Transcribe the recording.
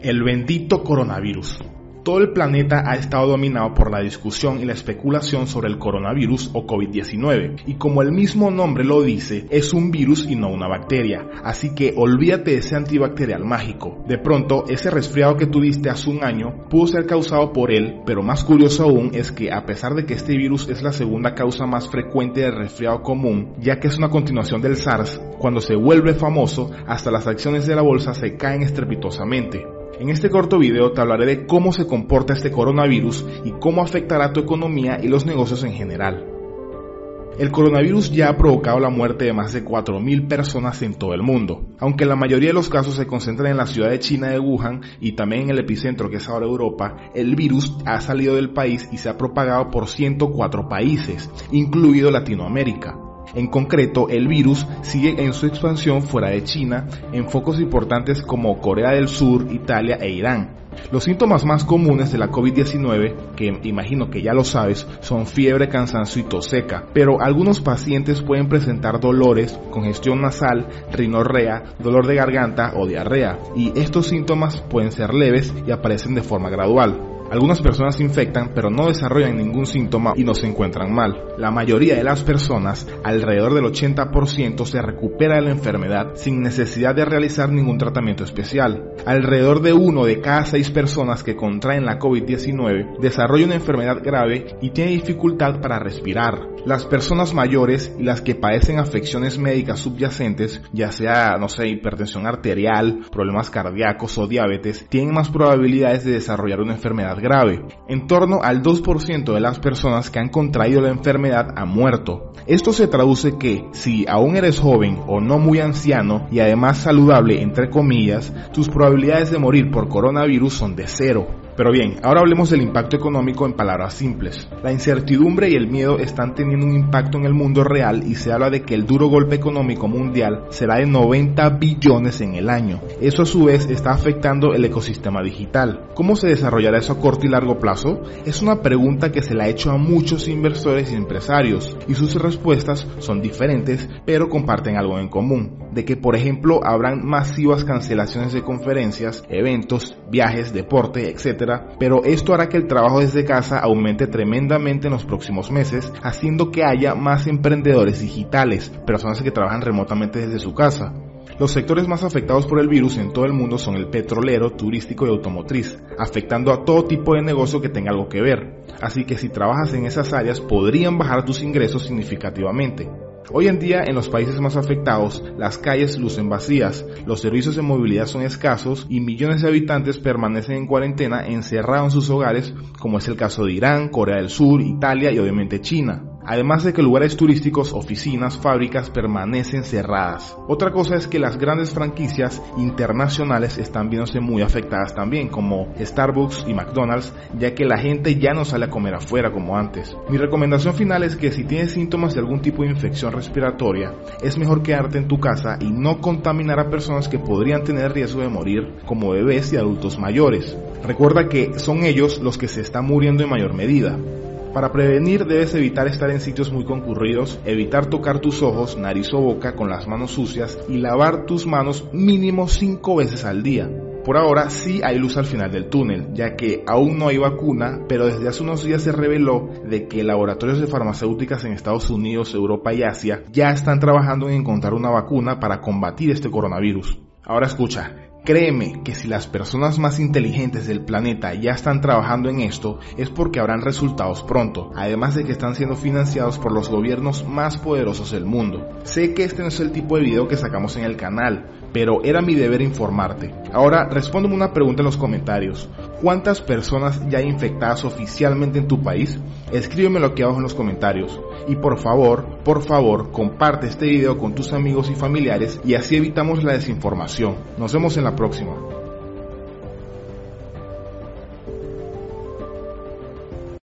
El bendito coronavirus. Todo el planeta ha estado dominado por la discusión y la especulación sobre el coronavirus o COVID-19, y como el mismo nombre lo dice, es un virus y no una bacteria, así que olvídate de ese antibacterial mágico. De pronto, ese resfriado que tuviste hace un año pudo ser causado por él, pero más curioso aún es que a pesar de que este virus es la segunda causa más frecuente de resfriado común, ya que es una continuación del SARS, cuando se vuelve famoso, hasta las acciones de la bolsa se caen estrepitosamente. En este corto video te hablaré de cómo se comporta este coronavirus y cómo afectará tu economía y los negocios en general. El coronavirus ya ha provocado la muerte de más de 4.000 personas en todo el mundo, aunque la mayoría de los casos se concentran en la ciudad de China de Wuhan y también en el epicentro que es ahora Europa, el virus ha salido del país y se ha propagado por 104 países, incluido Latinoamérica. En concreto, el virus sigue en su expansión fuera de China en focos importantes como Corea del Sur, Italia e Irán. Los síntomas más comunes de la COVID-19, que imagino que ya lo sabes, son fiebre, cansancio y tos seca, pero algunos pacientes pueden presentar dolores, congestión nasal, rinorrea, dolor de garganta o diarrea, y estos síntomas pueden ser leves y aparecen de forma gradual. Algunas personas se infectan pero no desarrollan ningún síntoma y no se encuentran mal. La mayoría de las personas, alrededor del 80%, se recupera de la enfermedad sin necesidad de realizar ningún tratamiento especial. Alrededor de uno de cada seis personas que contraen la COVID-19 desarrolla una enfermedad grave y tiene dificultad para respirar. Las personas mayores y las que padecen afecciones médicas subyacentes, ya sea, no sé, hipertensión arterial, problemas cardíacos o diabetes, tienen más probabilidades de desarrollar una enfermedad grave. En torno al 2% de las personas que han contraído la enfermedad han muerto. Esto se traduce que si aún eres joven o no muy anciano y además saludable entre comillas, tus probabilidades de morir por coronavirus son de cero. Pero bien, ahora hablemos del impacto económico en palabras simples. La incertidumbre y el miedo están teniendo un impacto en el mundo real y se habla de que el duro golpe económico mundial será de 90 billones en el año. Eso a su vez está afectando el ecosistema digital. ¿Cómo se desarrollará eso a corto y largo plazo? Es una pregunta que se le ha hecho a muchos inversores y empresarios y sus respuestas son diferentes pero comparten algo en común. De que por ejemplo habrán masivas cancelaciones de conferencias, eventos, viajes, deporte, etc pero esto hará que el trabajo desde casa aumente tremendamente en los próximos meses, haciendo que haya más emprendedores digitales, personas que trabajan remotamente desde su casa. Los sectores más afectados por el virus en todo el mundo son el petrolero, turístico y automotriz, afectando a todo tipo de negocio que tenga algo que ver. Así que si trabajas en esas áreas podrían bajar tus ingresos significativamente. Hoy en día en los países más afectados las calles lucen vacías, los servicios de movilidad son escasos y millones de habitantes permanecen en cuarentena encerrados en sus hogares como es el caso de Irán, Corea del Sur, Italia y obviamente China además de que lugares turísticos, oficinas, fábricas permanecen cerradas. Otra cosa es que las grandes franquicias internacionales están viéndose muy afectadas también, como Starbucks y McDonald's, ya que la gente ya no sale a comer afuera como antes. Mi recomendación final es que si tienes síntomas de algún tipo de infección respiratoria, es mejor quedarte en tu casa y no contaminar a personas que podrían tener riesgo de morir, como bebés y adultos mayores. Recuerda que son ellos los que se están muriendo en mayor medida. Para prevenir debes evitar estar en sitios muy concurridos, evitar tocar tus ojos, nariz o boca con las manos sucias y lavar tus manos mínimo 5 veces al día. Por ahora sí hay luz al final del túnel, ya que aún no hay vacuna, pero desde hace unos días se reveló de que laboratorios de farmacéuticas en Estados Unidos, Europa y Asia ya están trabajando en encontrar una vacuna para combatir este coronavirus. Ahora escucha, Créeme que si las personas más inteligentes del planeta ya están trabajando en esto, es porque habrán resultados pronto, además de que están siendo financiados por los gobiernos más poderosos del mundo. Sé que este no es el tipo de video que sacamos en el canal, pero era mi deber informarte. Ahora, respóndeme una pregunta en los comentarios. ¿Cuántas personas ya infectadas oficialmente en tu país? Escríbemelo aquí abajo en los comentarios. Y por favor, por favor, comparte este video con tus amigos y familiares y así evitamos la desinformación. Nos vemos en la próxima.